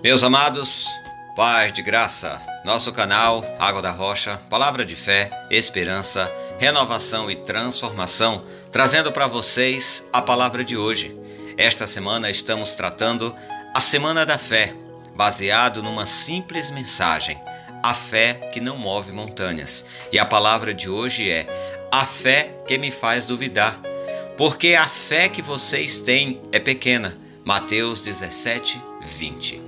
Meus amados, paz de graça, nosso canal Água da Rocha, palavra de fé, esperança, renovação e transformação, trazendo para vocês a palavra de hoje. Esta semana estamos tratando a Semana da Fé, baseado numa simples mensagem: a fé que não move montanhas. E a palavra de hoje é: a fé que me faz duvidar. Porque a fé que vocês têm é pequena. Mateus 17, 20.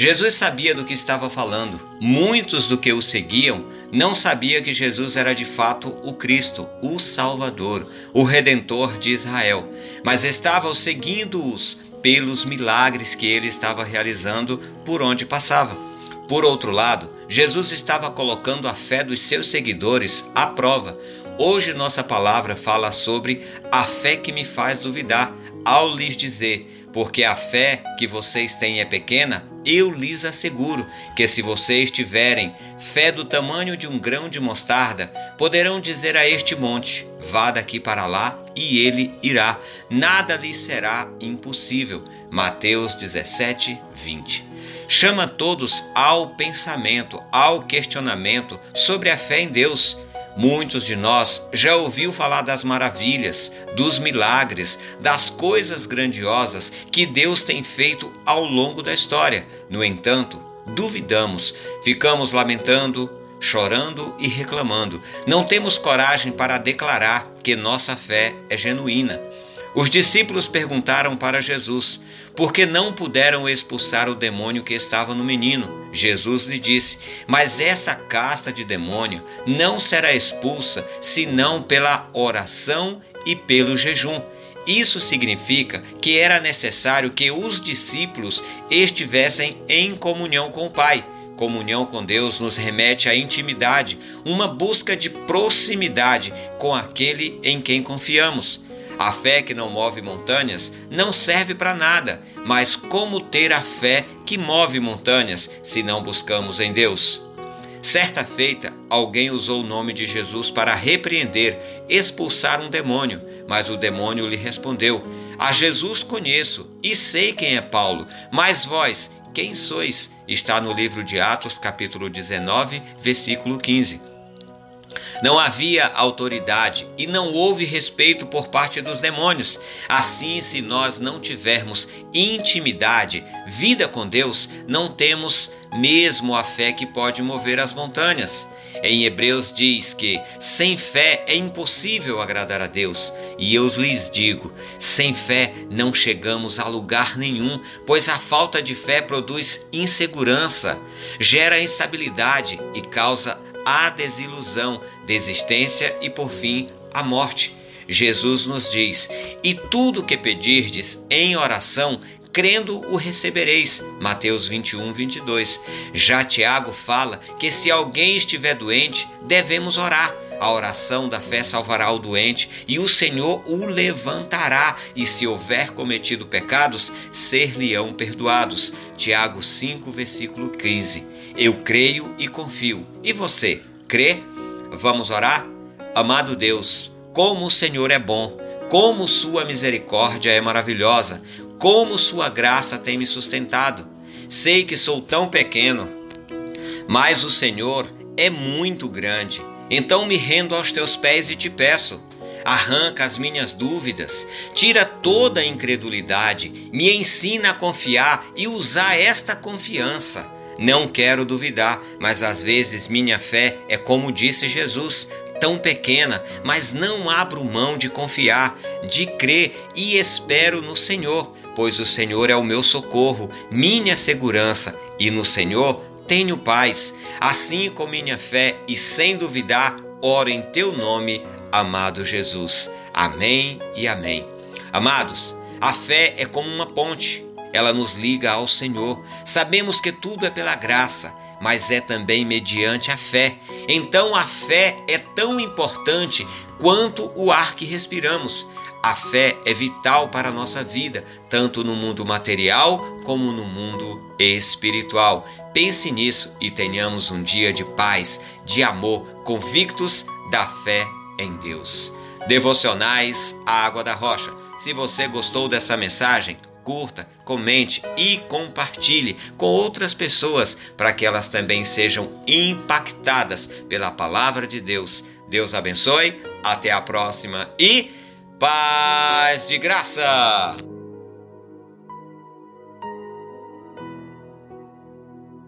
Jesus sabia do que estava falando. Muitos do que o seguiam não sabiam que Jesus era de fato o Cristo, o Salvador, o Redentor de Israel, mas estavam seguindo-os pelos milagres que ele estava realizando por onde passava. Por outro lado, Jesus estava colocando a fé dos seus seguidores à prova. Hoje nossa palavra fala sobre a fé que me faz duvidar, ao lhes dizer: porque a fé que vocês têm é pequena, eu lhes asseguro que se vocês tiverem fé do tamanho de um grão de mostarda, poderão dizer a este monte: vá daqui para lá, e ele irá. Nada lhes será impossível. Mateus 17, 20. Chama todos ao pensamento, ao questionamento sobre a fé em Deus Muitos de nós já ouviu falar das maravilhas, dos milagres, das coisas grandiosas que Deus tem feito ao longo da história. No entanto, duvidamos, ficamos lamentando, chorando e reclamando. Não temos coragem para declarar que nossa fé é genuína. Os discípulos perguntaram para Jesus por que não puderam expulsar o demônio que estava no menino. Jesus lhe disse: Mas essa casta de demônio não será expulsa senão pela oração e pelo jejum. Isso significa que era necessário que os discípulos estivessem em comunhão com o Pai. Comunhão com Deus nos remete à intimidade, uma busca de proximidade com aquele em quem confiamos. A fé que não move montanhas não serve para nada, mas como ter a fé que move montanhas se não buscamos em Deus? Certa feita, alguém usou o nome de Jesus para repreender, expulsar um demônio, mas o demônio lhe respondeu: A Jesus conheço e sei quem é Paulo, mas vós, quem sois? Está no livro de Atos, capítulo 19, versículo 15. Não havia autoridade e não houve respeito por parte dos demônios. Assim, se nós não tivermos intimidade, vida com Deus, não temos mesmo a fé que pode mover as montanhas. Em Hebreus diz que sem fé é impossível agradar a Deus. E eu lhes digo: sem fé não chegamos a lugar nenhum, pois a falta de fé produz insegurança, gera instabilidade e causa a desilusão, desistência e, por fim, a morte. Jesus nos diz: E tudo que pedirdes em oração, crendo o recebereis. Mateus 21, 22. Já Tiago fala que se alguém estiver doente, devemos orar. A oração da fé salvará o doente e o Senhor o levantará, e se houver cometido pecados, ser-lhe-ão perdoados. Tiago 5, versículo 15. Eu creio e confio. E você, crê? Vamos orar? Amado Deus, como o Senhor é bom, como Sua misericórdia é maravilhosa, como Sua graça tem me sustentado. Sei que sou tão pequeno, mas o Senhor é muito grande. Então me rendo aos teus pés e te peço. Arranca as minhas dúvidas, tira toda a incredulidade, me ensina a confiar e usar esta confiança não quero duvidar, mas às vezes minha fé é como disse Jesus, tão pequena, mas não abro mão de confiar, de crer e espero no Senhor, pois o Senhor é o meu socorro, minha segurança, e no Senhor tenho paz. Assim com minha fé e sem duvidar, oro em teu nome, amado Jesus. Amém e amém. Amados, a fé é como uma ponte ela nos liga ao Senhor. Sabemos que tudo é pela graça, mas é também mediante a fé. Então a fé é tão importante quanto o ar que respiramos. A fé é vital para a nossa vida, tanto no mundo material como no mundo espiritual. Pense nisso e tenhamos um dia de paz, de amor, convictos da fé em Deus. Devocionais Água da Rocha. Se você gostou dessa mensagem, curta, comente e compartilhe com outras pessoas para que elas também sejam impactadas pela palavra de Deus. Deus abençoe, até a próxima e paz de graça!